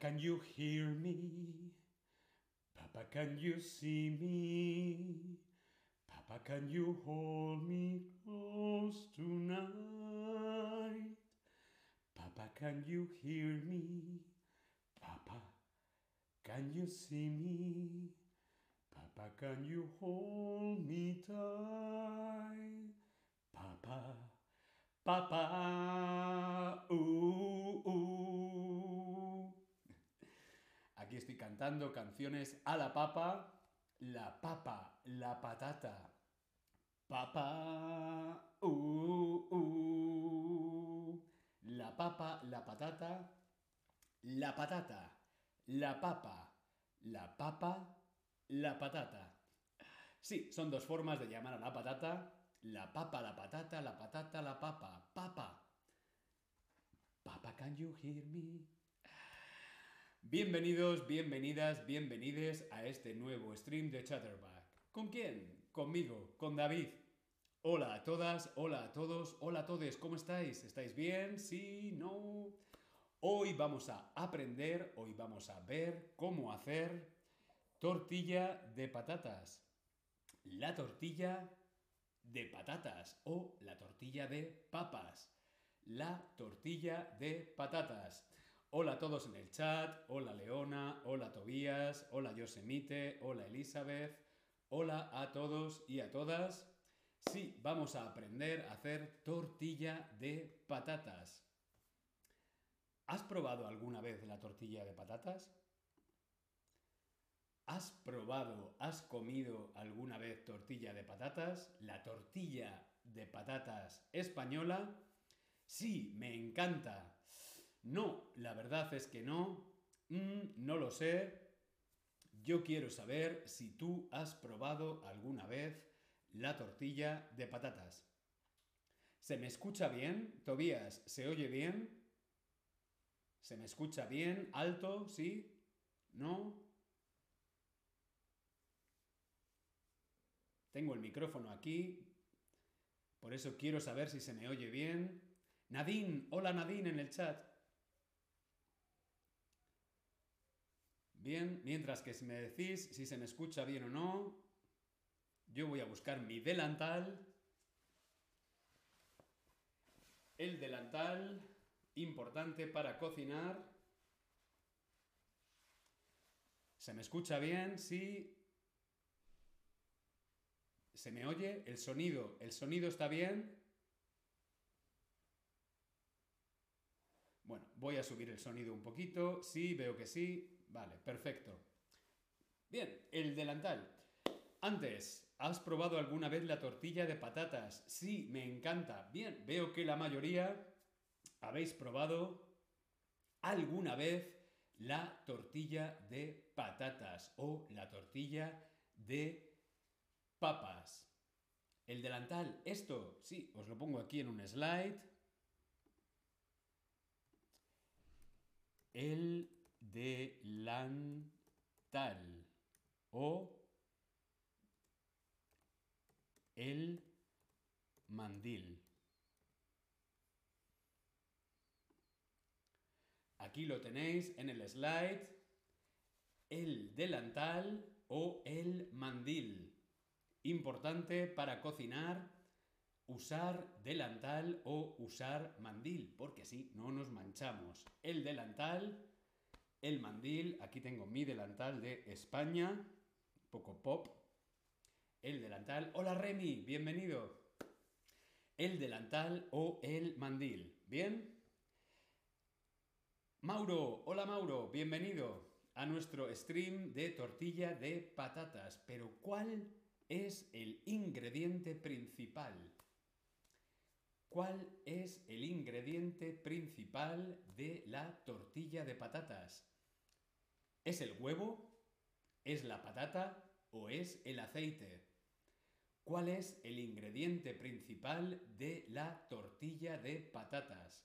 can you hear me? Papa, can you see me? Papa, can you hold me close tonight? Papa, can you hear me? Papa, can you see me? Papa, can you hold me tight? Papa, Papa, uh, uh. Estoy cantando canciones a la papa, la papa, la patata. Papa, uh, uh. La papa, la patata, la patata, la papa, la papa, la patata. Sí, son dos formas de llamar a la patata. La papa, la patata, la patata, la papa. Papa. Papa, can you hear me? Bienvenidos, bienvenidas, bienvenides a este nuevo stream de Chatterback. ¿Con quién? Conmigo, con David. Hola a todas, hola a todos, hola a todos, ¿cómo estáis? ¿Estáis bien? ¿Sí? ¿No? Hoy vamos a aprender, hoy vamos a ver cómo hacer tortilla de patatas. La tortilla de patatas o la tortilla de papas. La tortilla de patatas. Hola a todos en el chat, hola Leona, hola Tobías, hola Yosemite, hola Elizabeth, hola a todos y a todas. Sí, vamos a aprender a hacer tortilla de patatas. ¿Has probado alguna vez la tortilla de patatas? ¿Has probado, has comido alguna vez tortilla de patatas? La tortilla de patatas española. Sí, me encanta. No, la verdad es que no. Mm, no lo sé. Yo quiero saber si tú has probado alguna vez la tortilla de patatas. ¿Se me escucha bien? Tobías, ¿se oye bien? ¿Se me escucha bien? ¿Alto? ¿Sí? ¿No? Tengo el micrófono aquí, por eso quiero saber si se me oye bien. Nadine, hola Nadine en el chat. Bien, mientras que si me decís si se me escucha bien o no, yo voy a buscar mi delantal. El delantal, importante para cocinar. ¿Se me escucha bien? Sí. ¿Se me oye? ¿El sonido? ¿El sonido está bien? Bueno, voy a subir el sonido un poquito. Sí, veo que sí. Vale, perfecto. Bien, el delantal. Antes, ¿has probado alguna vez la tortilla de patatas? Sí, me encanta. Bien, veo que la mayoría habéis probado alguna vez la tortilla de patatas o la tortilla de papas. El delantal, esto, sí, os lo pongo aquí en un slide. El delantal o el mandil. Aquí lo tenéis en el slide. El delantal o el mandil. Importante para cocinar usar delantal o usar mandil, porque así no nos manchamos. El delantal, el mandil, aquí tengo mi delantal de España, poco pop. El delantal, hola Remy, bienvenido. El delantal o el mandil, ¿bien? Mauro, hola Mauro, bienvenido a nuestro stream de tortilla de patatas. Pero ¿cuál es el ingrediente principal? ¿Cuál es el ingrediente principal de la tortilla de patatas? ¿Es el huevo? ¿Es la patata? ¿O es el aceite? ¿Cuál es el ingrediente principal de la tortilla de patatas?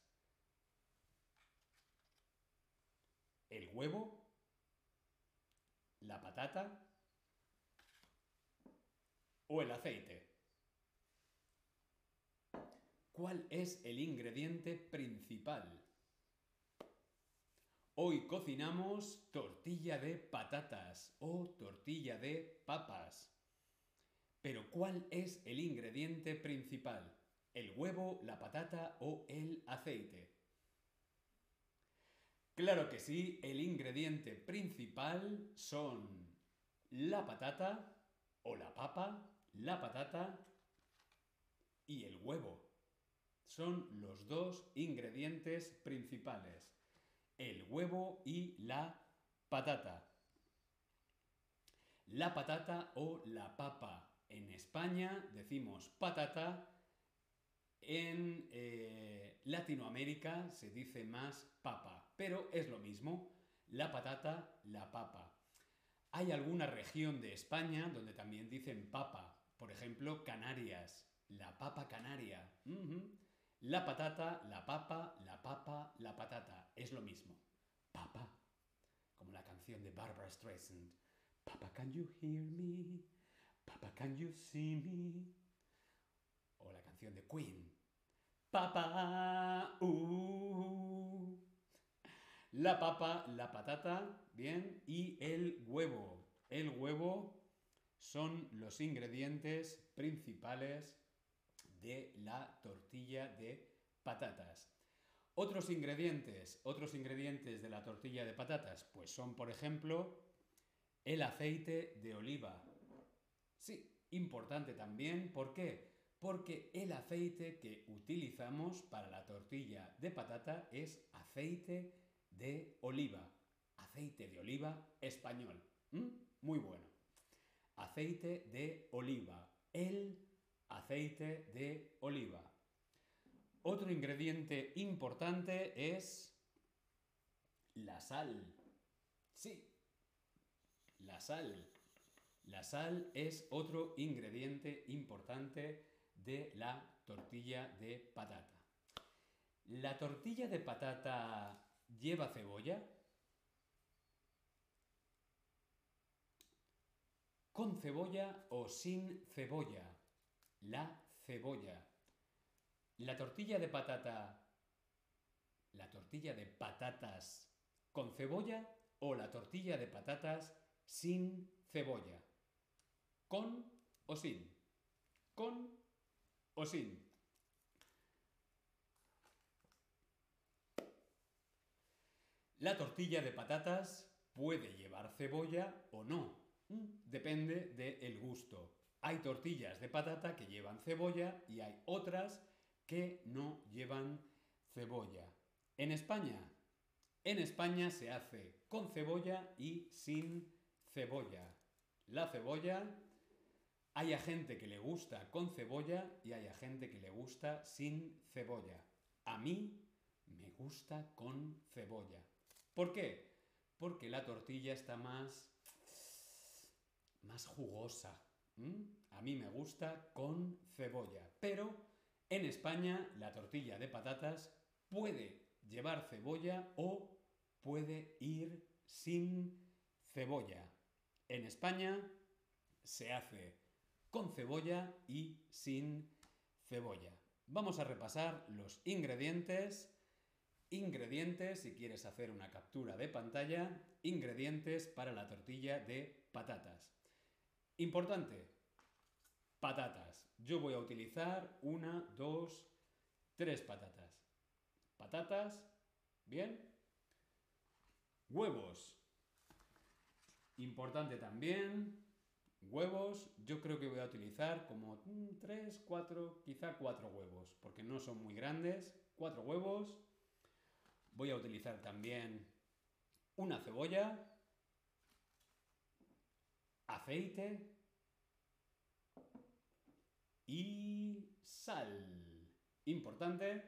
¿El huevo? ¿La patata? ¿O el aceite? ¿Cuál es el ingrediente principal? Hoy cocinamos tortilla de patatas o tortilla de papas. Pero ¿cuál es el ingrediente principal? ¿El huevo, la patata o el aceite? Claro que sí, el ingrediente principal son la patata o la papa, la patata y el huevo. Son los dos ingredientes principales. El huevo y la patata. La patata o la papa. En España decimos patata. En eh, Latinoamérica se dice más papa, pero es lo mismo. La patata, la papa. Hay alguna región de España donde también dicen papa. Por ejemplo, Canarias. La papa canaria. La patata, la papa, la papa, la patata. Es lo mismo. Papa. Como la canción de Barbara Streisand. Papa, can you hear me? Papa, can you see me? O la canción de Queen. Papa, uh. La papa, la patata, bien, y el huevo. El huevo son los ingredientes principales de la tortilla de patatas. Otros ingredientes, otros ingredientes de la tortilla de patatas, pues son, por ejemplo, el aceite de oliva. Sí, importante también, ¿por qué? Porque el aceite que utilizamos para la tortilla de patata es aceite de oliva. Aceite de oliva español. Muy bueno. Aceite de oliva. El aceite de oliva. Otro ingrediente importante es la sal. Sí, la sal. La sal es otro ingrediente importante de la tortilla de patata. ¿La tortilla de patata lleva cebolla? ¿Con cebolla o sin cebolla? La cebolla. La tortilla de patata. ¿La tortilla de patatas con cebolla o la tortilla de patatas sin cebolla? ¿Con o sin? ¿Con o sin? La tortilla de patatas puede llevar cebolla o no. Mm, depende del gusto. Hay tortillas de patata que llevan cebolla y hay otras que no llevan cebolla. En España, en España se hace con cebolla y sin cebolla. La cebolla, hay a gente que le gusta con cebolla y hay a gente que le gusta sin cebolla. A mí me gusta con cebolla. ¿Por qué? Porque la tortilla está más más jugosa. A mí me gusta con cebolla, pero en España la tortilla de patatas puede llevar cebolla o puede ir sin cebolla. En España se hace con cebolla y sin cebolla. Vamos a repasar los ingredientes. Ingredientes, si quieres hacer una captura de pantalla, ingredientes para la tortilla de patatas. Importante, patatas. Yo voy a utilizar una, dos, tres patatas. Patatas, ¿bien? Huevos. Importante también, huevos. Yo creo que voy a utilizar como tres, cuatro, quizá cuatro huevos, porque no son muy grandes. Cuatro huevos. Voy a utilizar también una cebolla, aceite y sal. Importante.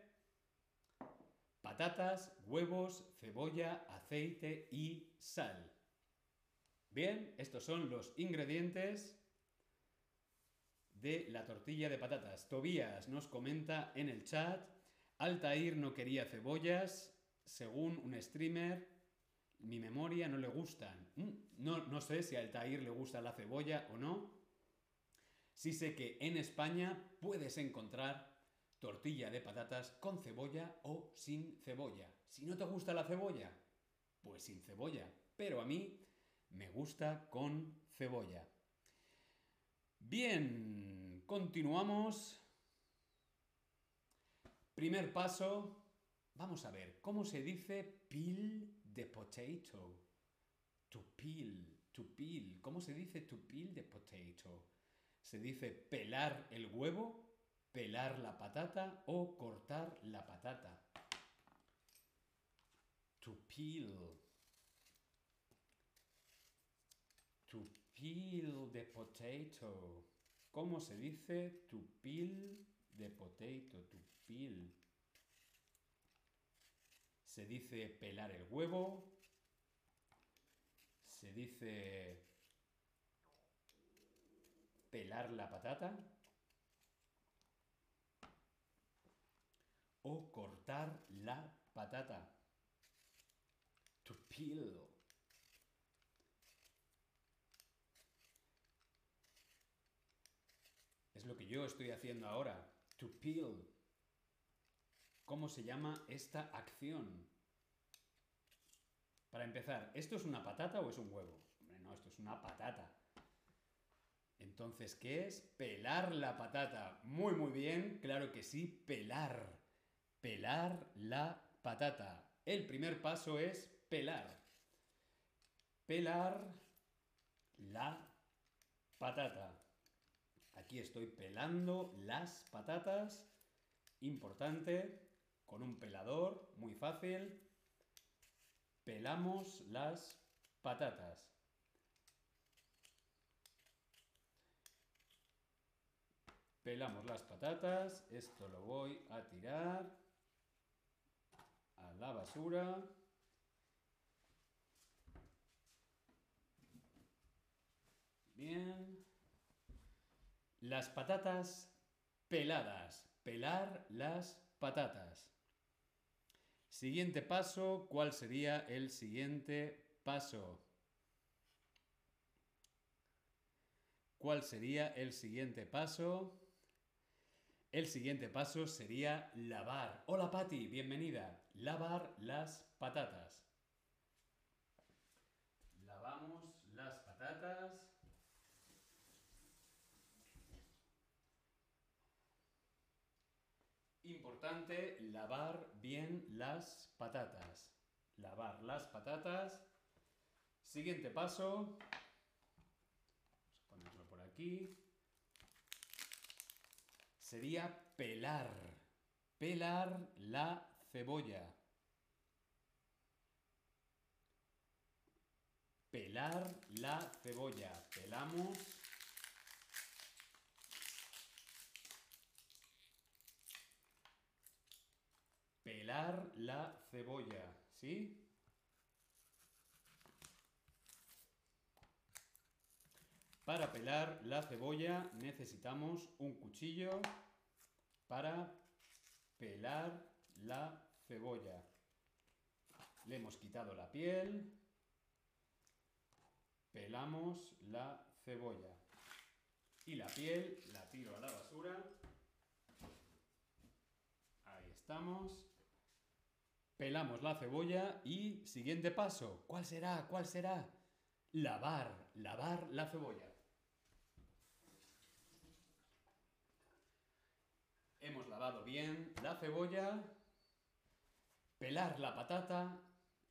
Patatas, huevos, cebolla, aceite y sal. Bien, estos son los ingredientes de la tortilla de patatas. Tobías nos comenta en el chat, Altair no quería cebollas, según un streamer, mi memoria no le gustan. Mm, no, no sé si a Altair le gusta la cebolla o no. Sí sé que en España puedes encontrar tortilla de patatas con cebolla o sin cebolla. Si no te gusta la cebolla, pues sin cebolla. Pero a mí me gusta con cebolla. Bien, continuamos. Primer paso, vamos a ver, ¿cómo se dice peel de potato? To peel, to peel. ¿Cómo se dice to peel de potato? ¿Se dice pelar el huevo, pelar la patata o cortar la patata? To peel. To peel the potato. ¿Cómo se dice to peel the potato? To peel. Se dice pelar el huevo. Se dice pelar la patata. O cortar la patata. To peel. Es lo que yo estoy haciendo ahora. To peel. ¿Cómo se llama esta acción? Para empezar, ¿esto es una patata o es un huevo? Hombre, no, esto es una patata. Entonces, ¿qué es? Pelar la patata. Muy, muy bien, claro que sí, pelar. Pelar la patata. El primer paso es pelar. Pelar la patata. Aquí estoy pelando las patatas. Importante, con un pelador, muy fácil. Pelamos las patatas. Pelamos las patatas. Esto lo voy a tirar a la basura. Bien. Las patatas peladas. Pelar las patatas. Siguiente paso, ¿cuál sería el siguiente paso? ¿Cuál sería el siguiente paso? El siguiente paso sería lavar. Hola Patti, bienvenida. Lavar las patatas. Lavamos las patatas. Importante, lavar bien las patatas. Lavar las patatas. Siguiente paso. Vamos a ponerlo por aquí. Sería pelar. Pelar la cebolla. Pelar la cebolla. Pelamos. Pelar la cebolla, ¿sí? Para pelar la cebolla necesitamos un cuchillo para pelar la cebolla. Le hemos quitado la piel. Pelamos la cebolla. Y la piel la tiro a la basura. Ahí estamos. Pelamos la cebolla y siguiente paso. ¿Cuál será? ¿Cuál será? Lavar, lavar la cebolla. Hemos lavado bien la cebolla. Pelar la patata,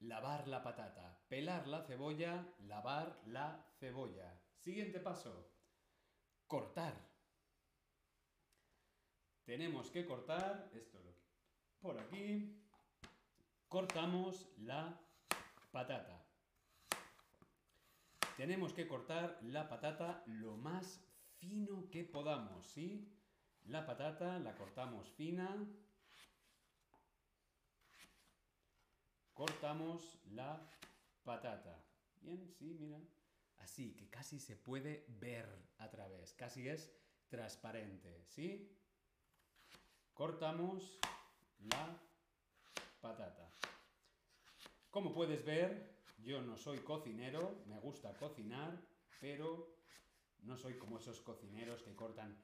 lavar la patata. Pelar la cebolla, lavar la cebolla. Siguiente paso. Cortar. Tenemos que cortar, esto lo por aquí. Cortamos la patata. Tenemos que cortar la patata lo más fino que podamos, ¿sí? La patata la cortamos fina. Cortamos la patata. Bien, sí, mira. Así, que casi se puede ver a través. Casi es transparente, ¿sí? Cortamos la patata. Como puedes ver, yo no soy cocinero, me gusta cocinar, pero no soy como esos cocineros que cortan.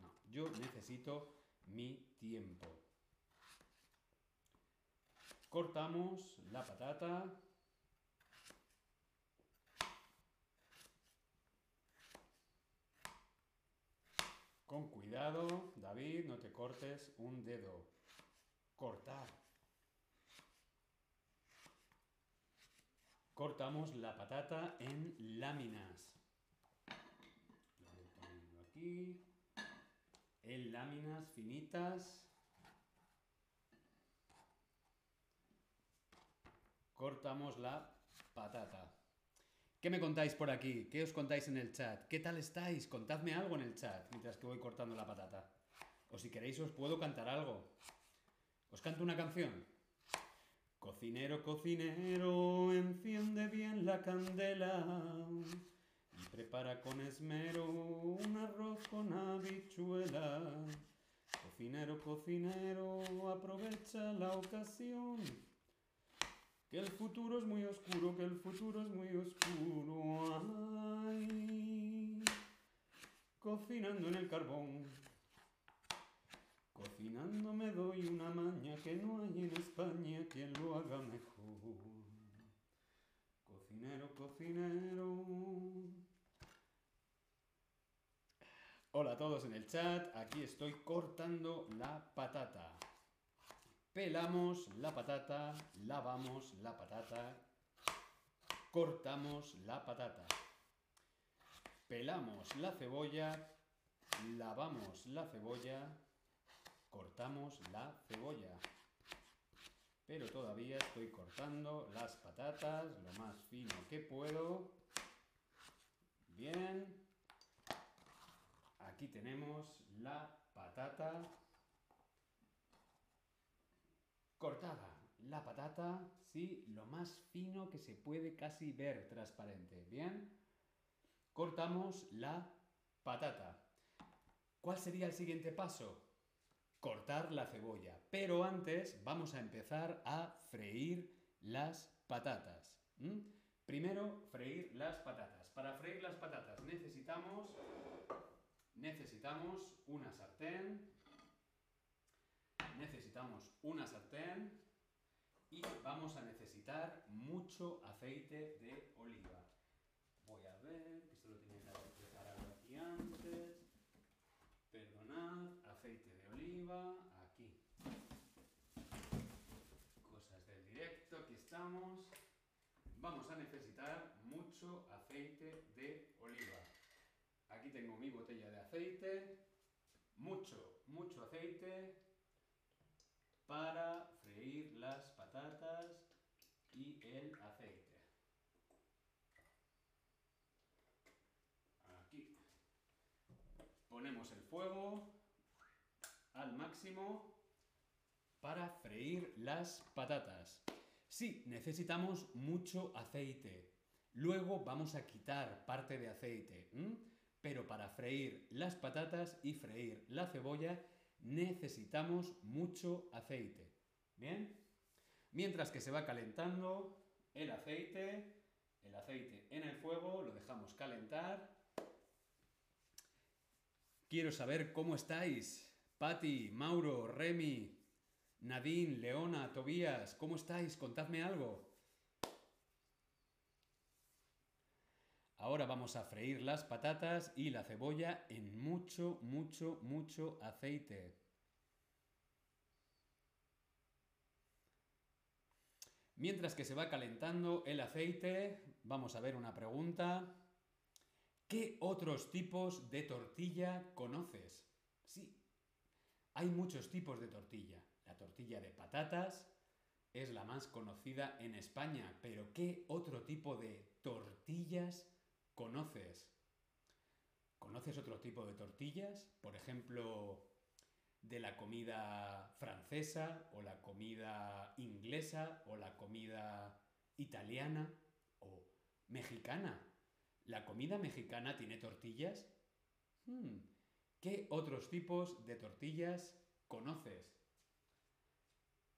No, yo necesito mi tiempo. Cortamos la patata. Con cuidado, David, no te cortes un dedo. Cortar. Cortamos la patata en láminas. Aquí. En láminas finitas. Cortamos la patata. ¿Qué me contáis por aquí? ¿Qué os contáis en el chat? ¿Qué tal estáis? Contadme algo en el chat mientras que voy cortando la patata. O si queréis os puedo cantar algo. ¿Os canto una canción? Cocinero, cocinero, enciende bien la candela prepara con esmero un arroz con habichuela. Cocinero, cocinero, aprovecha la ocasión que el futuro es muy oscuro, que el futuro es muy oscuro. Cocinando en el carbón. Cocinando me doy una maña que no hay en España quien lo haga mejor. Cocinero, cocinero. Hola a todos en el chat, aquí estoy cortando la patata. Pelamos la patata, lavamos la patata, cortamos la patata. Pelamos la cebolla, lavamos la cebolla, cortamos la cebolla. Pero todavía estoy cortando las patatas lo más fino que puedo. Bien. Aquí tenemos la patata cortada. La patata, sí, lo más fino que se puede casi ver transparente. Bien. Cortamos la patata. ¿Cuál sería el siguiente paso? Cortar la cebolla. Pero antes vamos a empezar a freír las patatas. Primero, freír las patatas. Para freír las patatas necesitamos, necesitamos una sartén, necesitamos una sartén y vamos a necesitar mucho aceite de oliva. Voy a ver, esto lo tenía que haber preparado aquí antes. Perdonad, aceite de oliva, aquí. Cosas del directo, aquí estamos. Vamos a necesitar mucho aceite tengo mi botella de aceite. Mucho, mucho aceite para freír las patatas y el aceite. Aquí. Ponemos el fuego al máximo para freír las patatas. Sí, necesitamos mucho aceite. Luego vamos a quitar parte de aceite. Pero para freír las patatas y freír la cebolla necesitamos mucho aceite. ¿Bien? Mientras que se va calentando el aceite, el aceite en el fuego, lo dejamos calentar. Quiero saber cómo estáis. Patti, Mauro, Remy, Nadine, Leona, Tobías, ¿cómo estáis? Contadme algo. Ahora vamos a freír las patatas y la cebolla en mucho, mucho, mucho aceite. Mientras que se va calentando el aceite, vamos a ver una pregunta. ¿Qué otros tipos de tortilla conoces? Sí, hay muchos tipos de tortilla. La tortilla de patatas es la más conocida en España, pero ¿qué otro tipo de tortillas conoces? ¿Conoces otro tipo de tortillas? Por ejemplo, de la comida francesa o la comida inglesa o la comida italiana o mexicana. ¿La comida mexicana tiene tortillas? Hmm, ¿Qué otros tipos de tortillas conoces?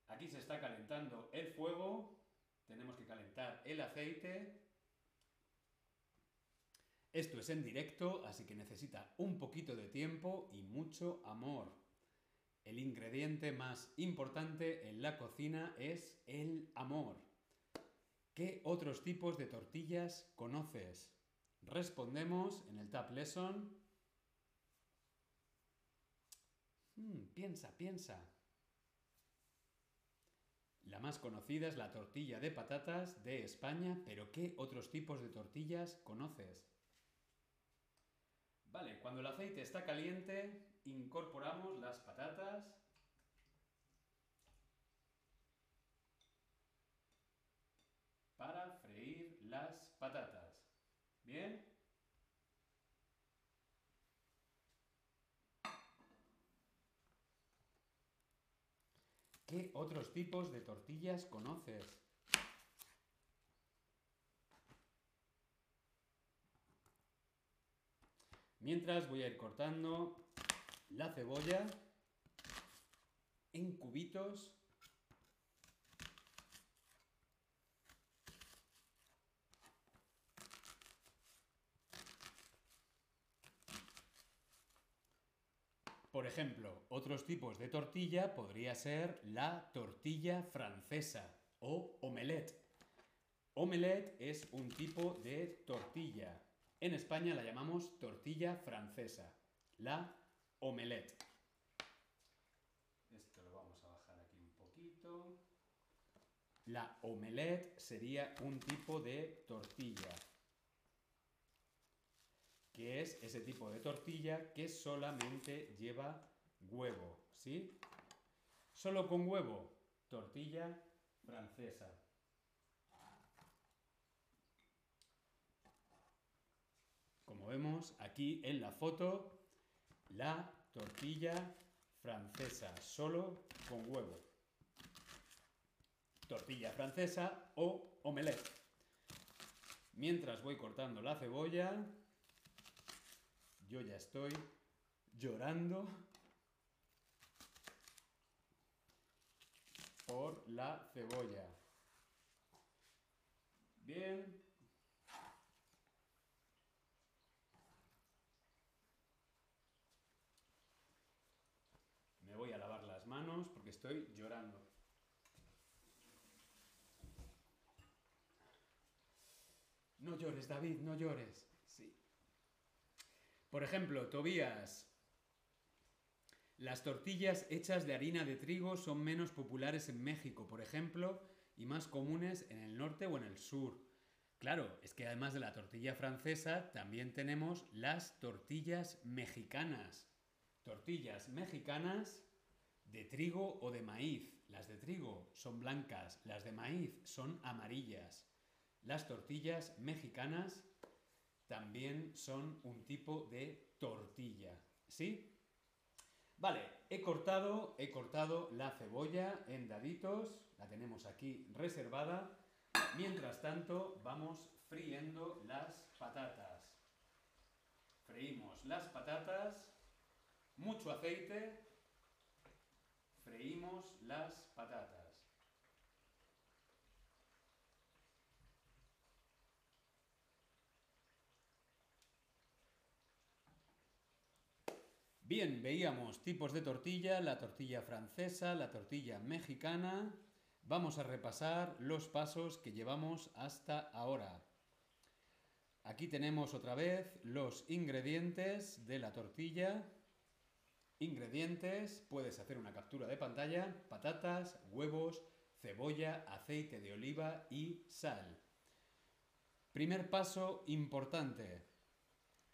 Aquí se está calentando el fuego, tenemos que calentar el aceite esto es en directo, así que necesita un poquito de tiempo y mucho amor. El ingrediente más importante en la cocina es el amor. ¿Qué otros tipos de tortillas conoces? Respondemos en el Tab Lesson. Hmm, piensa, piensa. La más conocida es la tortilla de patatas de España, pero ¿qué otros tipos de tortillas conoces? Vale, cuando el aceite está caliente, incorporamos las patatas. Para freír las patatas. ¿Bien? ¿Qué otros tipos de tortillas conoces? Mientras voy a ir cortando la cebolla en cubitos. Por ejemplo, otros tipos de tortilla podría ser la tortilla francesa o omelette. Omelette es un tipo de tortilla. En España la llamamos tortilla francesa, la omelette. Esto lo vamos a bajar aquí un poquito. La omelette sería un tipo de tortilla que es ese tipo de tortilla que solamente lleva huevo, ¿sí? Solo con huevo, tortilla francesa. Como vemos aquí en la foto, la tortilla francesa, solo con huevo. Tortilla francesa o omelette. Mientras voy cortando la cebolla, yo ya estoy llorando por la cebolla. Bien. Me voy a lavar las manos porque estoy llorando. No llores, David, no llores. Por ejemplo, Tobías. Las tortillas hechas de harina de trigo son menos populares en México, por ejemplo, y más comunes en el norte o en el sur. Claro, es que además de la tortilla francesa, también tenemos las tortillas mexicanas. Tortillas mexicanas de trigo o de maíz. Las de trigo son blancas, las de maíz son amarillas. Las tortillas mexicanas también son un tipo de tortilla. ¿Sí? Vale, he cortado, he cortado la cebolla en daditos, la tenemos aquí reservada. Mientras tanto, vamos friendo las patatas. Freímos las patatas, mucho aceite, freímos las patatas. Bien, veíamos tipos de tortilla, la tortilla francesa, la tortilla mexicana. Vamos a repasar los pasos que llevamos hasta ahora. Aquí tenemos otra vez los ingredientes de la tortilla. Ingredientes, puedes hacer una captura de pantalla, patatas, huevos, cebolla, aceite de oliva y sal. Primer paso importante.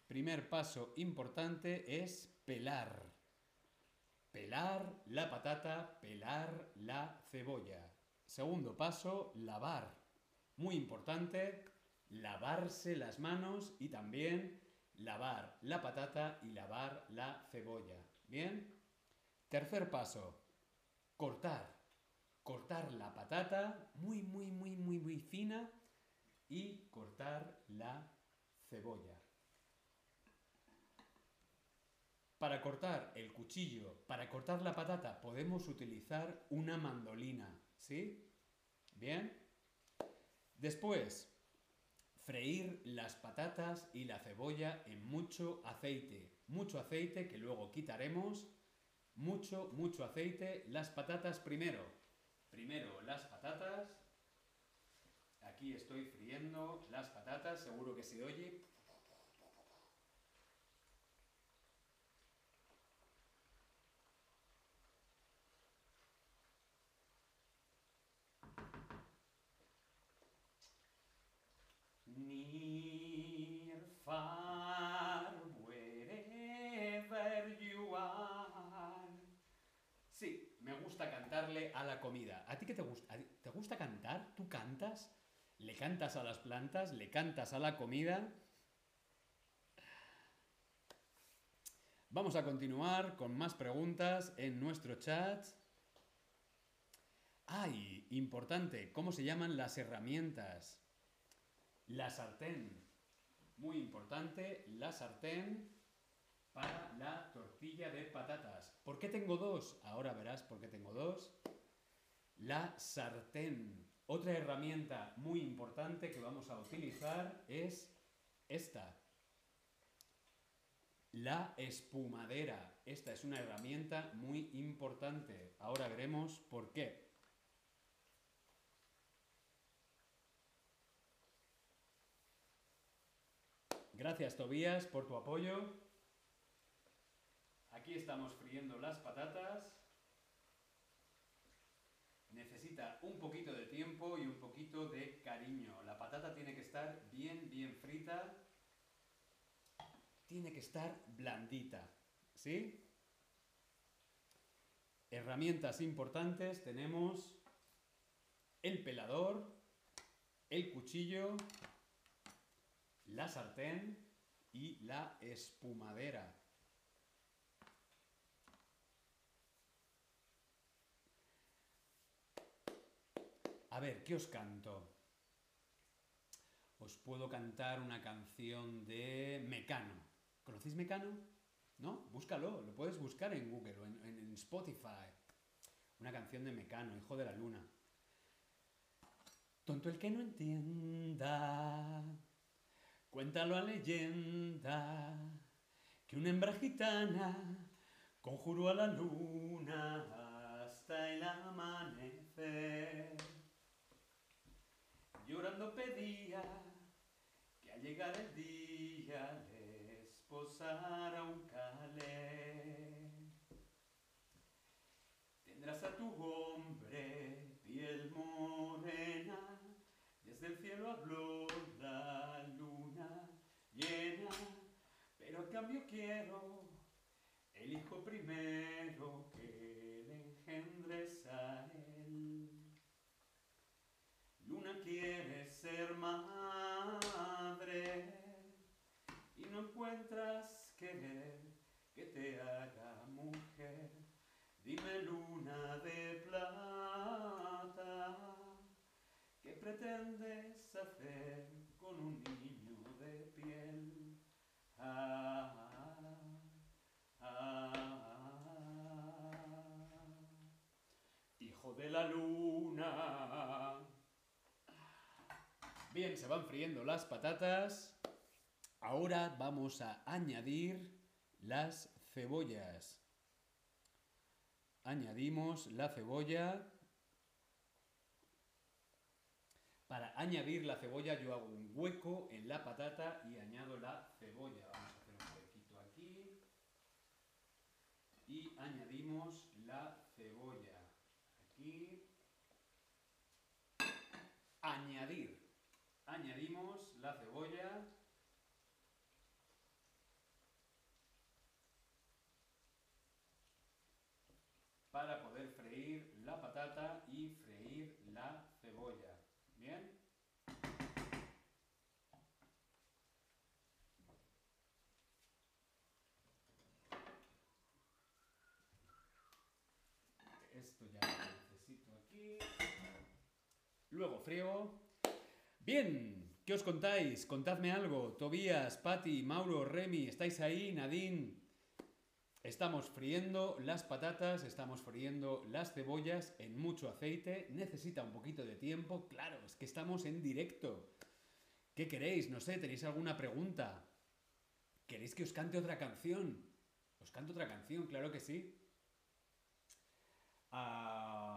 Primer paso importante es pelar. Pelar la patata, pelar la cebolla. Segundo paso, lavar. Muy importante, lavarse las manos y también lavar la patata y lavar la cebolla. ¿Bien? Tercer paso, cortar. Cortar la patata muy, muy, muy, muy, muy fina y cortar la cebolla. Para cortar el cuchillo, para cortar la patata, podemos utilizar una mandolina, ¿sí? Bien. Después, freír las patatas y la cebolla en mucho aceite. Mucho aceite que luego quitaremos. mucho, mucho aceite. Las patatas primero. Primero las patatas. Aquí estoy friendo las patatas, seguro que se oye. Near, a la comida. ¿A ti qué te gusta? ¿A ti- ¿Te gusta cantar? ¿Tú cantas? ¿Le cantas a las plantas? ¿Le cantas a la comida? Vamos a continuar con más preguntas en nuestro chat. ¡Ay! Importante, ¿cómo se llaman las herramientas? La sartén. Muy importante, la sartén para la tortilla de patatas. ¿Por qué tengo dos? Ahora verás por qué tengo dos. La sartén. Otra herramienta muy importante que vamos a utilizar es esta. La espumadera. Esta es una herramienta muy importante. Ahora veremos por qué. Gracias Tobías por tu apoyo. Aquí estamos friendo las patatas. Necesita un poquito de tiempo y un poquito de cariño. La patata tiene que estar bien, bien frita. Tiene que estar blandita. ¿Sí? Herramientas importantes tenemos el pelador, el cuchillo, la sartén y la espumadera. A ver, ¿qué os canto? Os puedo cantar una canción de Mecano. ¿Conocéis Mecano? ¿No? Búscalo, lo puedes buscar en Google o en, en- Spotify. Una canción de Mecano, hijo de la luna. Tonto el que no entienda, cuéntalo a leyenda, que una hembra gitana conjuró a la luna hasta el amanecer. Llorando pedía que al llegar el día les posara un calé. Tendrás a tu hombre piel morena, desde el cielo habló la luna llena, pero a cambio quiero el hijo primero que le engendres a él. Luna quiere ser madre y no encuentras querer que te haga mujer. Dime luna de plata, ¿qué pretendes hacer con un niño de piel? Ah, ah, hijo de la luna. Bien, se van friendo las patatas. Ahora vamos a añadir las cebollas. Añadimos la cebolla. Para añadir la cebolla yo hago un hueco en la patata y añado la cebolla. Vamos a hacer un huequito aquí. Y añadimos la cebolla. Aquí. Añadir. Añadimos la cebolla. Para poder freír la patata y freír la cebolla. ¿Bien? Esto ya lo necesito aquí. Luego friego. Bien, ¿qué os contáis? Contadme algo. Tobías, Patti, Mauro, Remy, ¿estáis ahí? Nadine. Estamos friendo las patatas, estamos friendo las cebollas en mucho aceite. Necesita un poquito de tiempo. Claro, es que estamos en directo. ¿Qué queréis? No sé, ¿tenéis alguna pregunta? ¿Queréis que os cante otra canción? ¿Os canto otra canción? Claro que sí. Ah.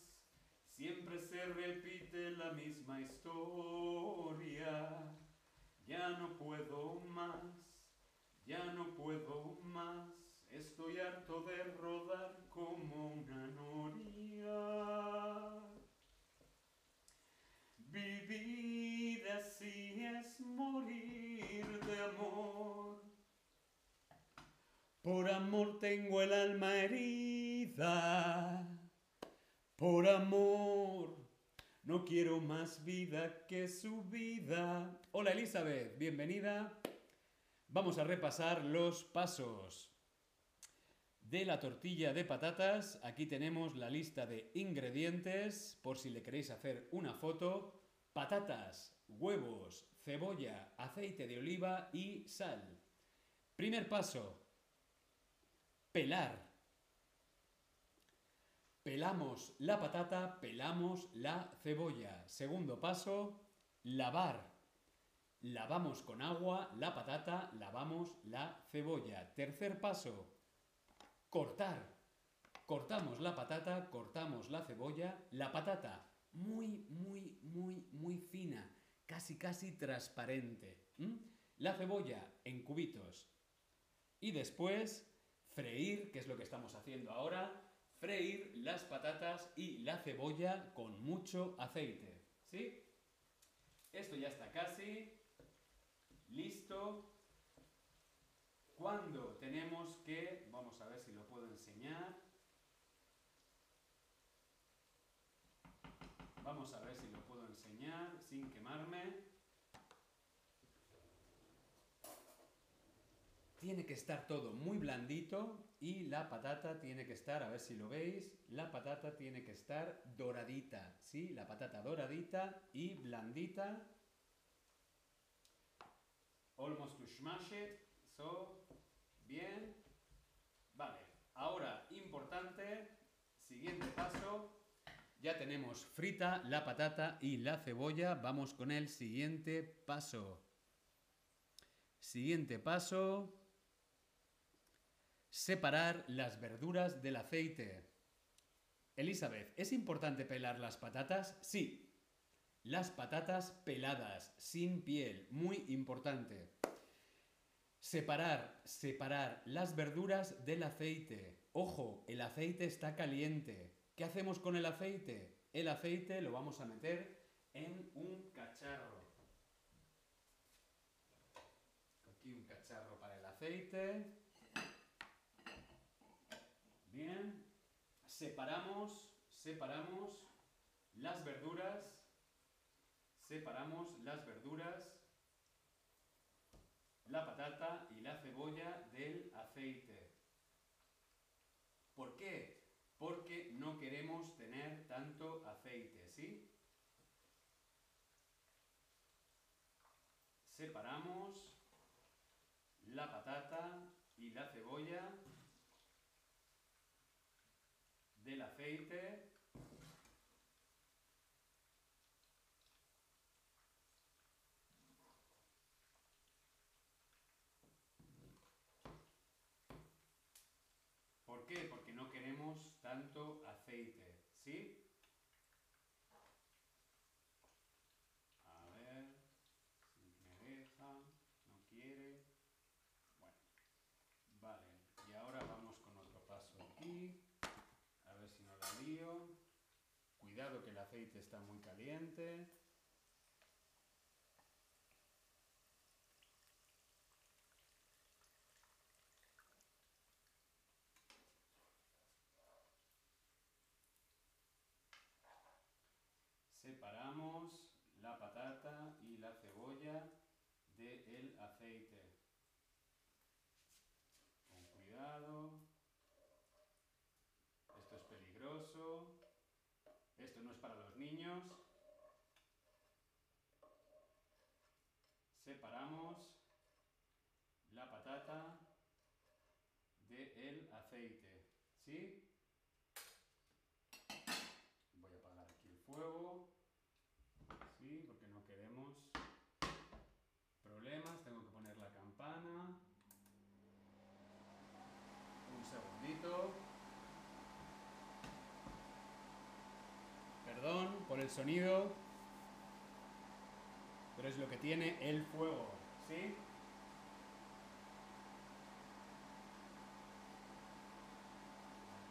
Siempre se repite la misma historia. Ya no puedo más, ya no puedo más. Estoy harto de rodar como una noria. Vivir así es morir de amor. Por amor tengo el alma herida. Por amor no quiero más vida que su vida. Hola Elizabeth, bienvenida. Vamos a repasar los pasos de la tortilla de patatas. Aquí tenemos la lista de ingredientes por si le queréis hacer una foto. Patatas, huevos, cebolla, aceite de oliva y sal. Primer paso. Pelar. Pelamos la patata, pelamos la cebolla. Segundo paso. Lavar. Lavamos con agua la patata, lavamos la cebolla. Tercer paso cortar. Cortamos la patata, cortamos la cebolla, la patata muy, muy, muy, muy fina, casi, casi transparente. La cebolla en cubitos. Y después freír, que es lo que estamos haciendo ahora, freír las patatas y la cebolla con mucho aceite. ¿Sí? Esto ya está casi listo. Cuando tenemos que, vamos a ver si lo puedo enseñar. Vamos a ver si lo puedo enseñar sin quemarme. Tiene que estar todo muy blandito y la patata tiene que estar, a ver si lo veis, la patata tiene que estar doradita, ¿sí? La patata doradita y blandita. Almost to smash it. So, Bien. Vale. Ahora, importante, siguiente paso. Ya tenemos frita la patata y la cebolla. Vamos con el siguiente paso. Siguiente paso. Separar las verduras del aceite. Elizabeth, ¿es importante pelar las patatas? Sí. Las patatas peladas, sin piel, muy importante. Separar, separar las verduras del aceite. Ojo, el aceite está caliente. ¿Qué hacemos con el aceite? El aceite lo vamos a meter en un cacharro. Aquí un cacharro para el aceite. Separamos, separamos las verduras. Separamos las verduras la patata y la cebolla del aceite. ¿Por qué? Porque no queremos tener tanto aceite, ¿sí? Separamos la patata y la cebolla aceite qué? Porque no queremos tanto aceite, ¿sí? A ver, si me deja, no quiere. Bueno, vale. Y ahora vamos con otro paso aquí. A ver si no la lío. Cuidado que el aceite está muy caliente. separamos la patata y la cebolla del aceite. Con cuidado. Esto es peligroso. Esto no es para los Separamos la patata del aceite. ¿Sí? Voy a apagar aquí el fuego. Sí, porque no queremos problemas. Tengo que poner la campana. Un segundito. Perdón por el sonido. Pero es lo que tiene el fuego. ¿Sí?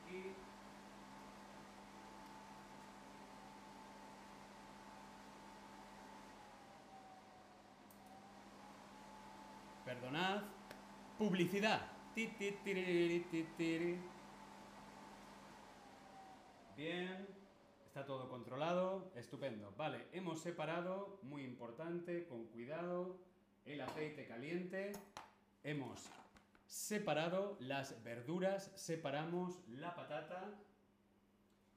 Aquí. Perdonad. Publicidad. Bien. Está todo controlado. Estupendo. Vale, hemos separado, muy importante, con cuidado, el aceite caliente. Hemos separado las verduras. Separamos la patata,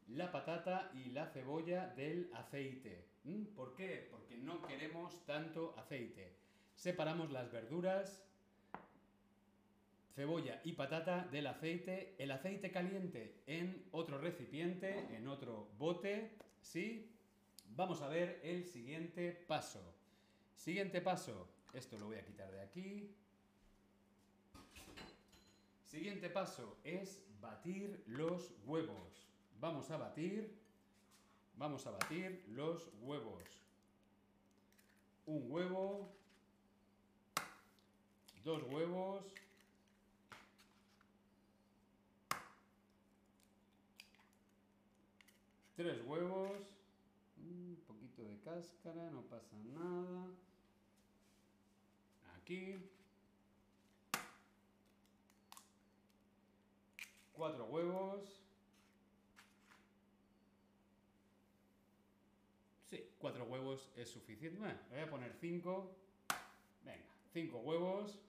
la patata y la cebolla del aceite. ¿Mm? ¿Por qué? Porque no queremos tanto aceite. Separamos las verduras, cebolla y patata del aceite, el aceite caliente en otro recipiente, en otro bote, ¿sí? Vamos a ver el siguiente paso. Siguiente paso, esto lo voy a quitar de aquí. Siguiente paso es batir los huevos. Vamos a batir, vamos a batir los huevos. Un huevo, dos huevos, tres huevos, un poquito de cáscara, no pasa nada. Aquí. Cuatro huevos. Sí, cuatro huevos es suficiente. Voy a poner cinco. Venga, cinco huevos.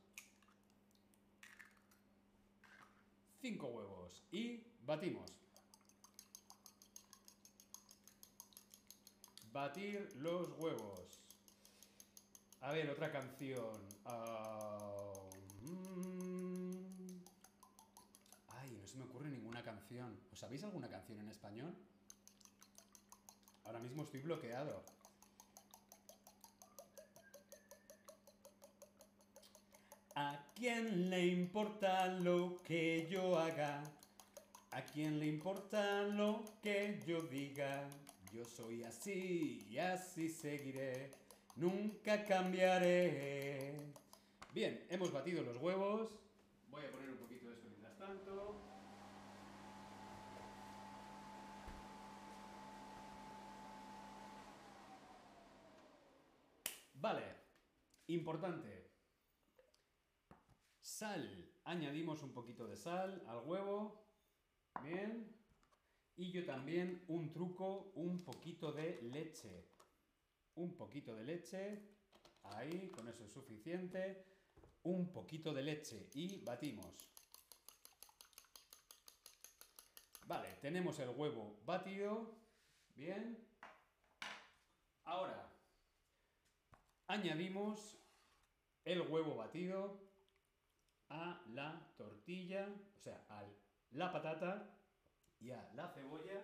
Cinco huevos. Y batimos. Batir los huevos. A ver, otra canción. Ah, mm. Ay, no se me ocurre ninguna canción. ¿Os sabéis alguna canción en español? Ahora mismo estoy bloqueado. ¿A quién le importa lo que yo haga? ¿A quién le importa lo que yo diga? Yo soy así y así seguiré. Nunca cambiaré. Bien, hemos batido los huevos. Voy a poner un poquito de esto mientras tanto. Vale, importante. Sal. Añadimos un poquito de sal al huevo. Bien. Y yo también un truco, un poquito de leche. Un poquito de leche. Ahí, con eso es suficiente. Un poquito de leche y batimos. Vale, tenemos el huevo batido. Bien. Ahora, añadimos el huevo batido a la tortilla, o sea, a la patata y a la cebolla.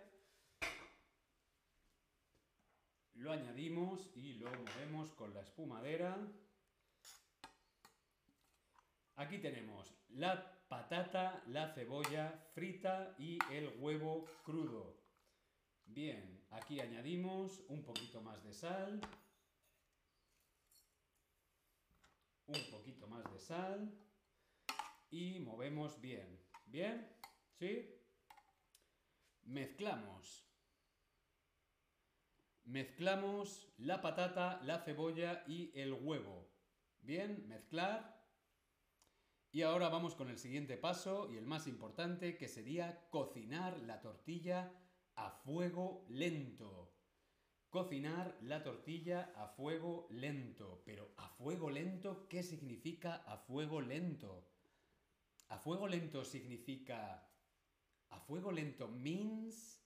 Lo añadimos y lo movemos con la espumadera. Aquí tenemos la patata, la cebolla frita y el huevo crudo. Bien, aquí añadimos un poquito más de sal. Un poquito más de sal. Y movemos bien. ¿Bien? ¿Sí? Mezclamos. Mezclamos la patata, la cebolla y el huevo. Bien, mezclar. Y ahora vamos con el siguiente paso y el más importante que sería cocinar la tortilla a fuego lento. Cocinar la tortilla a fuego lento. Pero a fuego lento, ¿qué significa a fuego lento? A fuego lento significa... A fuego lento means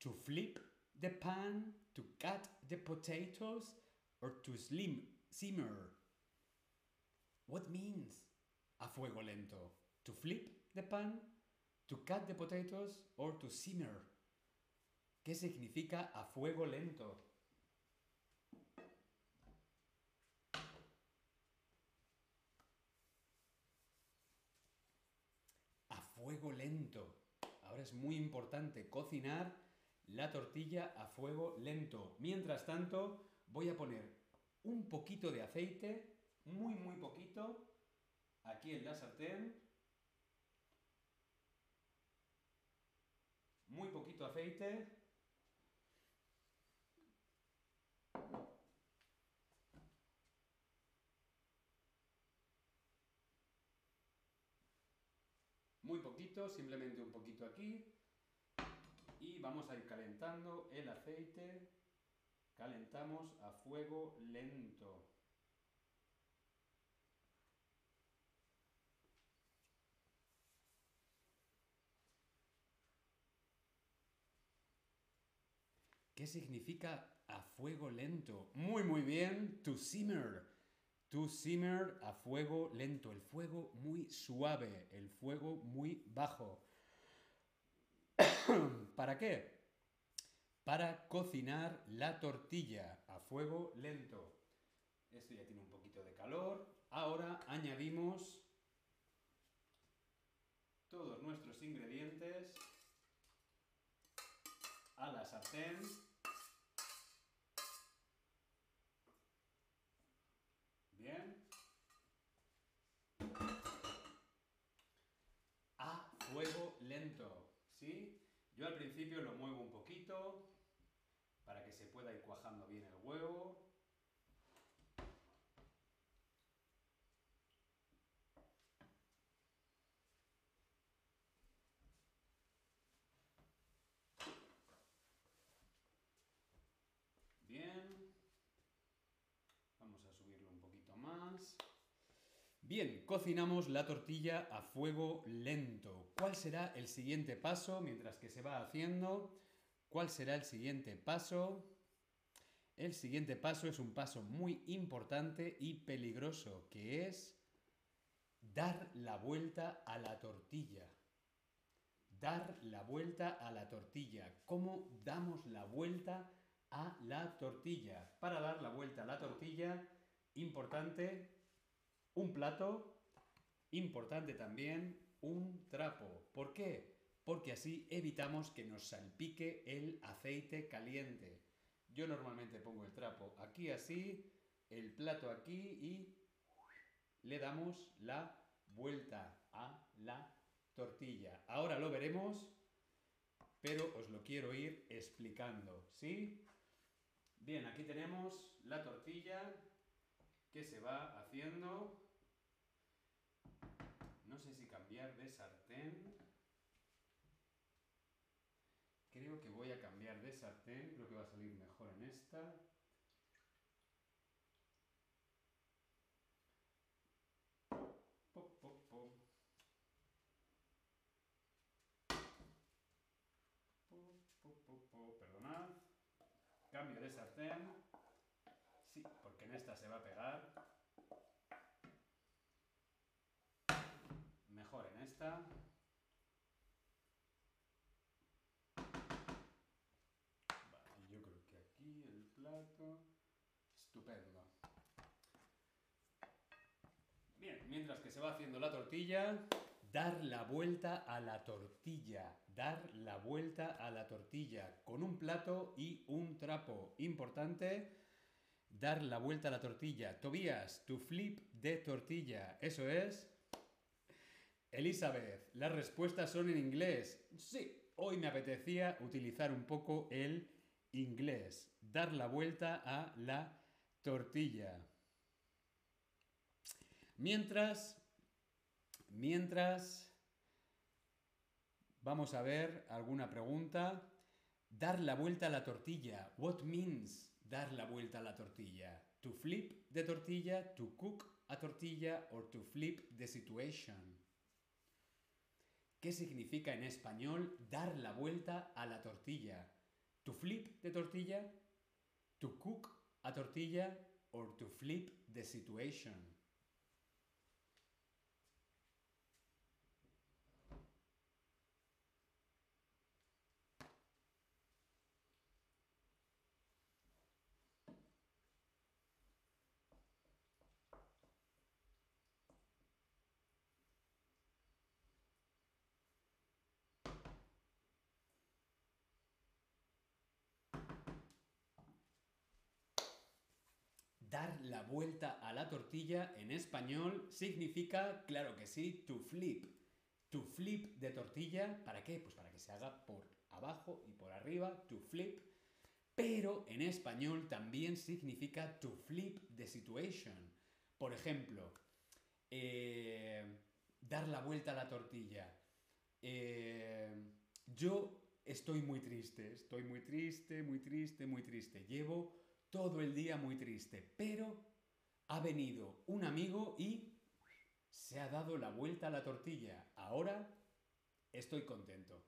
to flip the pan, to cut the potatoes, or to slim simmer. What means a fuego lento? To flip the pan, to cut the potatoes, or to simmer. ¿Qué significa a fuego lento? A fuego lento. Es muy importante cocinar la tortilla a fuego lento. Mientras tanto, voy a poner un poquito de aceite, muy muy poquito, aquí en la sartén. Muy poquito aceite. Muy simplemente un poquito aquí. Y vamos a ir calentando el aceite. Calentamos a fuego lento. ¿Qué significa a fuego lento? Muy, muy bien. To simmer. To simmer a fuego lento. El fuego muy suave. El fuego muy bajo. ¿Para qué? Para cocinar la tortilla a fuego lento. Esto ya tiene un poquito de calor. Ahora añadimos todos nuestros ingredientes a la sartén. Bien. A fuego lento. ¿Sí? Yo al principio lo muevo un poquito para que se pueda ir cuajando bien el huevo. Bien. Vamos a subirlo un poquito más. Bien, cocinamos la tortilla a fuego lento. ¿Cuál será el siguiente paso mientras que se va haciendo? ¿Cuál será el siguiente paso? El siguiente paso es un paso muy importante y peligroso, que es dar la vuelta a la tortilla. Dar la vuelta a la tortilla. ¿Cómo damos la vuelta a la tortilla? Para dar la vuelta a la tortilla, importante, un plato, importante también, un trapo. ¿Por qué? Porque así evitamos que nos salpique el aceite caliente. Yo normalmente pongo el trapo aquí así, el plato aquí y le damos la vuelta a la tortilla. Ahora lo veremos, pero os lo quiero ir explicando, ¿sí? Bien, aquí tenemos la tortilla que se va haciendo. No sé si cambiar de sartén. Creo que voy a cambiar de sartén, creo que va a salir mejor en esta. Perdonad. Cambio de sartén. Sí, porque en esta se va a pegar. Yo creo que aquí el plato. Estupendo. Bien, mientras que se va haciendo la tortilla, dar la vuelta a la tortilla. Dar la vuelta a la tortilla con un plato y un trapo. Importante, dar la vuelta a la tortilla. Tobías, tu flip de tortilla. Eso es. Elizabeth, las respuestas son en inglés. Sí, hoy me apetecía utilizar un poco el inglés. Dar la vuelta a la tortilla. Mientras, mientras, vamos a ver alguna pregunta. Dar la vuelta a la tortilla. What means dar la vuelta a la tortilla? To flip the tortilla, to cook a tortilla, or to flip the situation. ¿Qué significa en español dar la vuelta a la tortilla? To flip de tortilla, to cook a tortilla, or to flip the situation. Dar la vuelta a la tortilla en español significa, claro que sí, to flip. To flip de tortilla, ¿para qué? Pues para que se haga por abajo y por arriba, to flip. Pero en español también significa to flip the situation. Por ejemplo, eh, dar la vuelta a la tortilla. Eh, yo estoy muy triste, estoy muy triste, muy triste, muy triste. Llevo todo el día muy triste, pero ha venido un amigo y se ha dado la vuelta a la tortilla. Ahora estoy contento.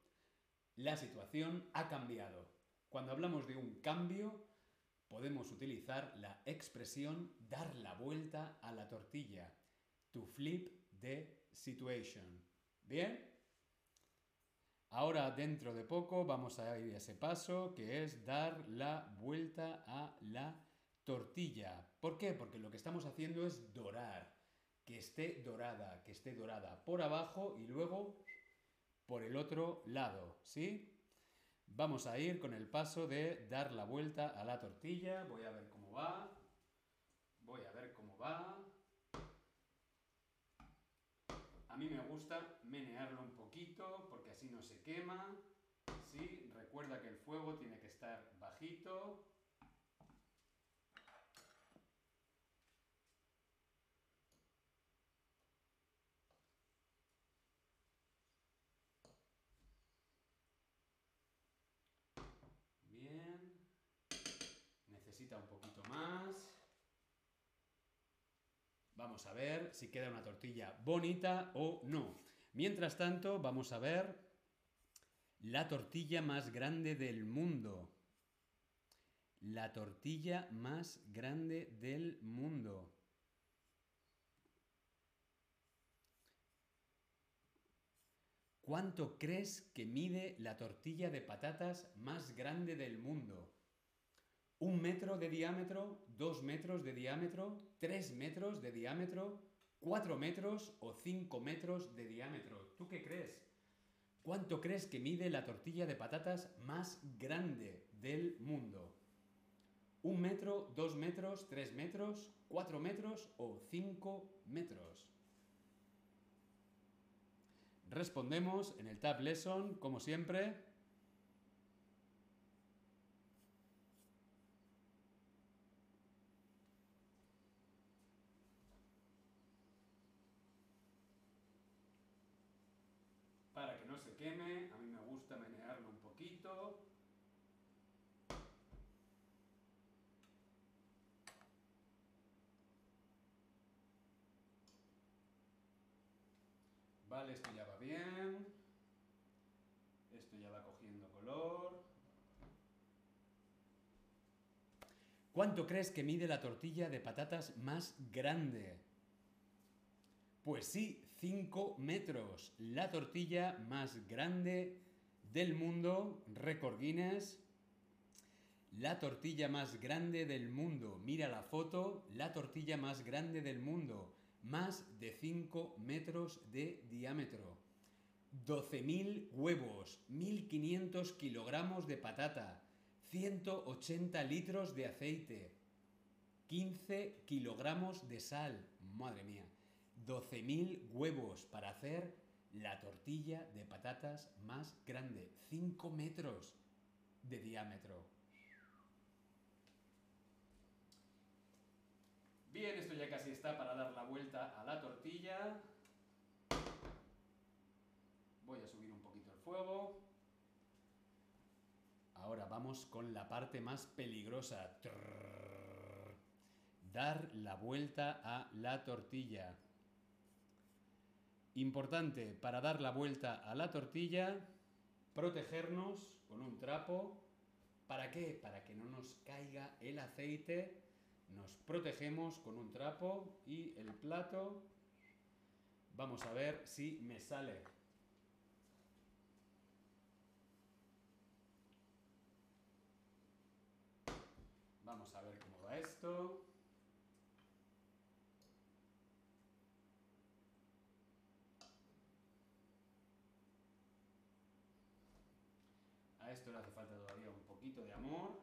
La situación ha cambiado. Cuando hablamos de un cambio, podemos utilizar la expresión dar la vuelta a la tortilla. To flip the situation. ¿Bien? Ahora, dentro de poco, vamos a ir a ese paso que es dar la vuelta a la tortilla. ¿Por qué? Porque lo que estamos haciendo es dorar. Que esté dorada, que esté dorada por abajo y luego por el otro lado, ¿sí? Vamos a ir con el paso de dar la vuelta a la tortilla. Voy a ver cómo va. Voy a ver cómo va. A mí me gusta menearlo un poquito así no se quema. Sí, recuerda que el fuego tiene que estar bajito. Bien. Necesita un poquito más. Vamos a ver si queda una tortilla bonita o no. Mientras tanto, vamos a ver la tortilla más grande del mundo. La tortilla más grande del mundo. ¿Cuánto crees que mide la tortilla de patatas más grande del mundo? ¿Un metro de diámetro? ¿Dos metros de diámetro? ¿Tres metros de diámetro? ¿Cuatro metros o cinco metros de diámetro? ¿Tú qué crees? ¿Cuánto crees que mide la tortilla de patatas más grande del mundo? ¿Un metro, dos metros, tres metros, cuatro metros o cinco metros? Respondemos en el Tab Lesson, como siempre. Para que no se queme, a mí me gusta menearlo un poquito. Esto ya va bien. Esto ya va cogiendo color. ¿Cuánto crees que mide la tortilla de patatas más grande? Pues sí, 5 metros. La tortilla más grande del mundo, récord Guinness. La tortilla más grande del mundo. Mira la foto, la tortilla más grande del mundo. Más de 5 metros de diámetro. 12.000 huevos, 1.500 kilogramos de patata, 180 litros de aceite, 15 kilogramos de sal. Madre mía. 12.000 huevos para hacer la tortilla de patatas más grande. 5 metros de diámetro. Bien, esto ya casi está para dar la vuelta a la tortilla. Voy a subir un poquito el fuego. Ahora vamos con la parte más peligrosa. Dar la vuelta a la tortilla. Importante para dar la vuelta a la tortilla, protegernos con un trapo ¿Para qué? Para que no nos caiga el aceite. Nos protegemos con un trapo y el plato. Vamos a ver si me sale. Vamos a ver cómo va esto. A esto le hace falta todavía un poquito de amor.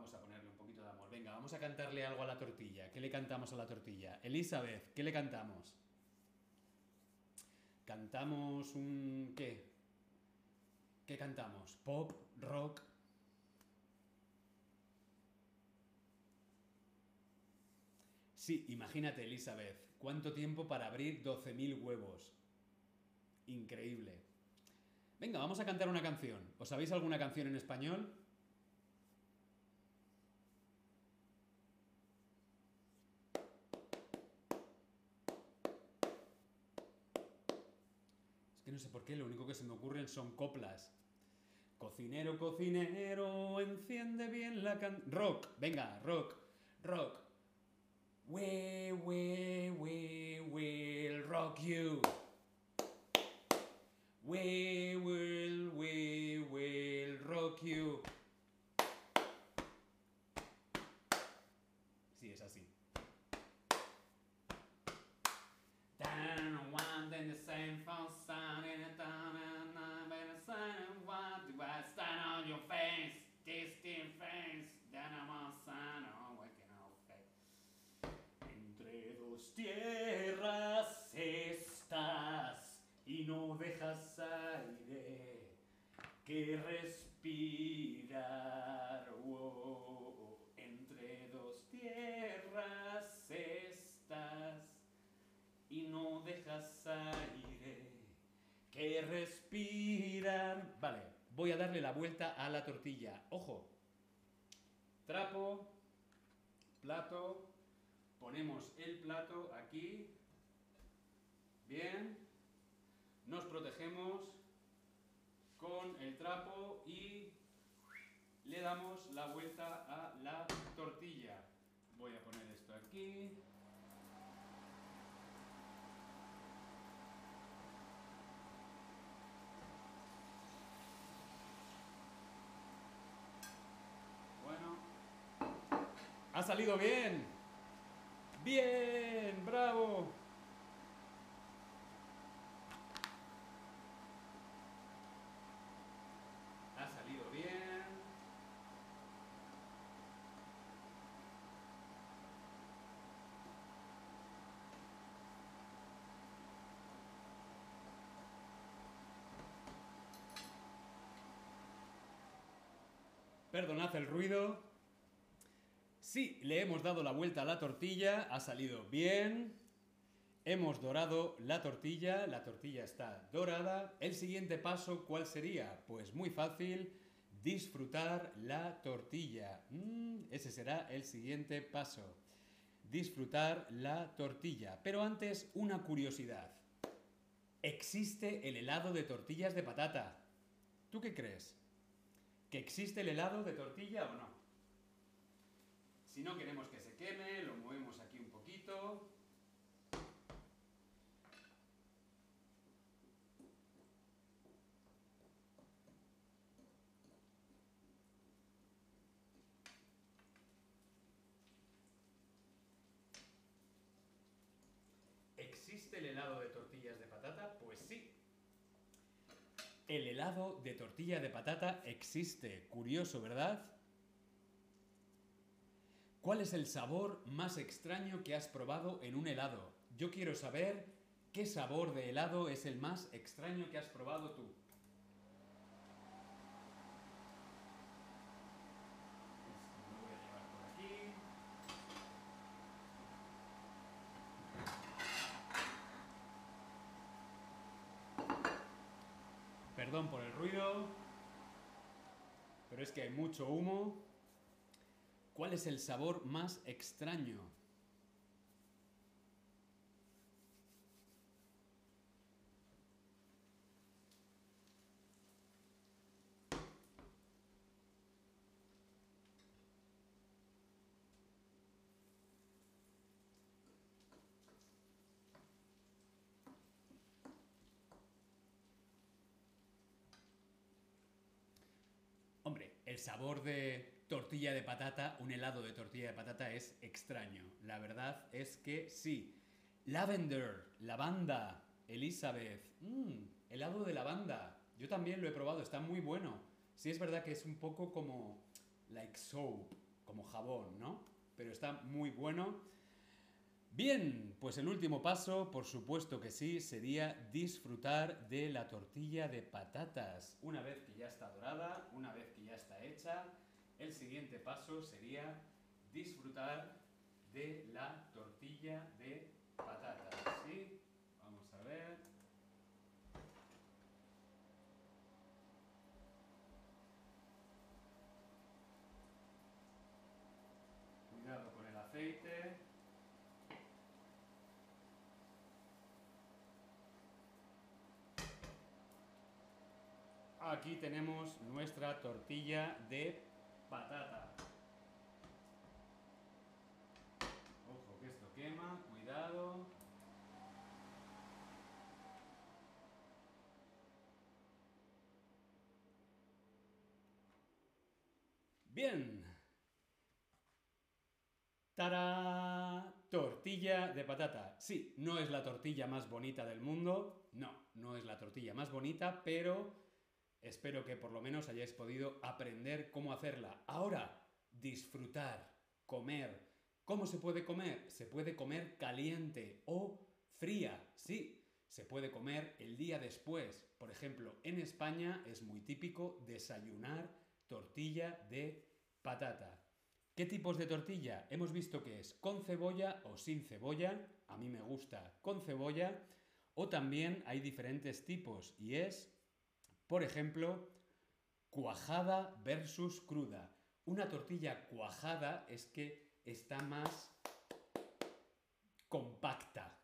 Vamos a ponerle un poquito de amor. Venga, vamos a cantarle algo a la tortilla. ¿Qué le cantamos a la tortilla? Elizabeth, ¿qué le cantamos? Cantamos un... ¿qué? ¿Qué cantamos? ¿Pop? ¿Rock? Sí, imagínate, Elizabeth, ¿cuánto tiempo para abrir 12.000 huevos? Increíble. Venga, vamos a cantar una canción. ¿Os sabéis alguna canción en español? Es que no sé por qué, lo único que se me ocurren son coplas. Cocinero, cocinero, enciende bien la can... Rock, venga, rock, rock. We, we, we will rock you. We will, tierras estás y no dejas aire que respirar. Oh, entre dos tierras estás y no dejas aire que respirar. Vale, voy a darle la vuelta a la tortilla. Ojo, trapo, plato, ponemos el plato aquí. Bien, nos protegemos con el trapo y le damos la vuelta a la tortilla. Voy a poner esto aquí. Bueno, ha salido bien. Bien, bravo. Ha salido bien. Perdonad el ruido. Sí, le hemos dado la vuelta a la tortilla, ha salido bien. Hemos dorado la tortilla, la tortilla está dorada. El siguiente paso, ¿cuál sería? Pues muy fácil, disfrutar la tortilla. Mm, ese será el siguiente paso. Disfrutar la tortilla. Pero antes, una curiosidad. ¿Existe el helado de tortillas de patata? ¿Tú qué crees? ¿Que existe el helado de tortilla o no? Si no queremos que se queme, lo movemos aquí un poquito. ¿Existe el helado de tortillas de patata? Pues sí. El helado de tortilla de patata existe. Curioso, ¿verdad? ¿Cuál es el sabor más extraño que has probado en un helado? Yo quiero saber qué sabor de helado es el más extraño que has probado tú. Perdón por el ruido, pero es que hay mucho humo. ¿Cuál es el sabor más extraño? Hombre, el sabor de tortilla de patata, un helado de tortilla de patata es extraño. La verdad es que sí. Lavender, lavanda, Elizabeth, mmm, helado de lavanda. Yo también lo he probado, está muy bueno. Sí es verdad que es un poco como like soap, como jabón, ¿no? Pero está muy bueno. Bien, pues el último paso, por supuesto que sí, sería disfrutar de la tortilla de patatas. Una vez que ya está dorada, una vez que ya está hecha, el siguiente paso sería disfrutar de la tortilla de patatas. Vamos a ver. Cuidado con el aceite. Aquí tenemos nuestra tortilla de patata. Ojo que esto quema, cuidado. Bien. ¡Tará! Tortilla de patata. Sí, no es la tortilla más bonita del mundo. No, no es la tortilla más bonita, pero espero que por lo menos hayáis podido aprender cómo hacerla. Ahora, disfrutar, comer. ¿Cómo se puede comer? Se puede comer caliente o fría. Sí, se puede comer el día después. Por ejemplo, en España es muy típico desayunar tortilla de patata. ¿Qué tipos de tortilla? Hemos visto que es con cebolla o sin cebolla. A mí me gusta con cebolla. O también hay diferentes tipos y es, por ejemplo, cuajada versus cruda. Una tortilla cuajada es que está más compacta.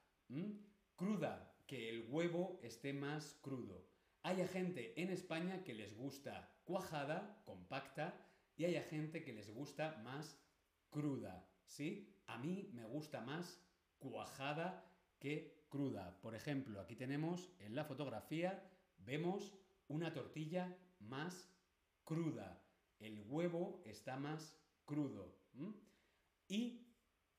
Cruda, que el huevo esté más crudo. Hay gente en España que les gusta cuajada, compacta, y hay gente que les gusta más cruda, ¿sí? A mí me gusta más cuajada que cruda. Por ejemplo, aquí tenemos en la fotografía, vemos una tortilla más cruda. El huevo está más crudo. Y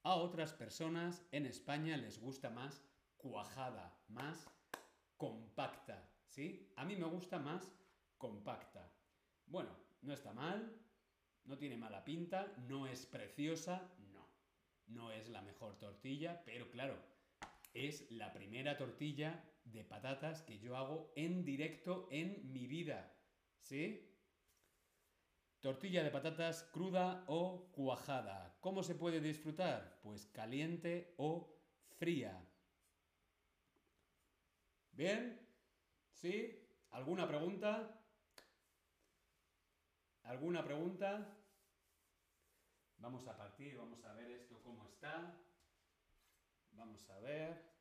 a otras personas en España les gusta más cuajada, más compacta. ¿Sí? A mí me gusta más compacta. Bueno, no está mal, no tiene mala pinta, no es preciosa, no. No es la mejor tortilla, pero claro, es la primera tortilla de patatas que yo hago en directo en mi vida. ¿Sí? Tortilla de patatas cruda o cuajada. ¿Cómo se puede disfrutar? Pues caliente o fría. ¿Bien? ¿Sí? ¿Alguna pregunta? ¿Alguna pregunta? Vamos a partir, vamos a ver esto cómo está. Vamos a ver.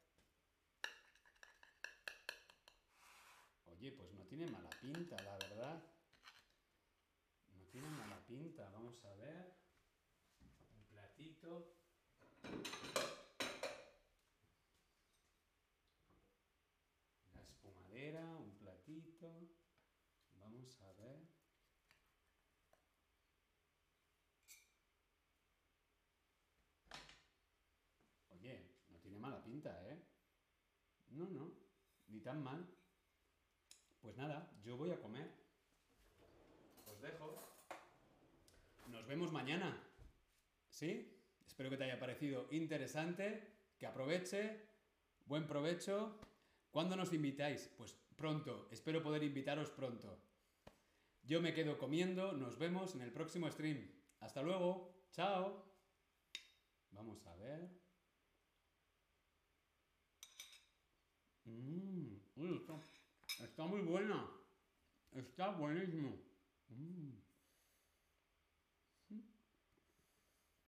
Oye, pues no tiene mala pinta, la verdad. No tiene mala pinta. Vamos a ver. Un platito. La espumadera, un platito. Vamos a ver. tiene mala pinta, ¿eh? No, no, ni tan mal. Pues nada, yo voy a comer. Os dejo. Nos vemos mañana. ¿Sí? Espero que te haya parecido interesante, que aproveche, buen provecho. ¿Cuándo nos invitáis? Pues pronto, espero poder invitaros pronto. Yo me quedo comiendo, nos vemos en el próximo stream. Hasta luego, chao. Vamos a ver. Mmm, está, muy buena. Está buenísimo. Mm.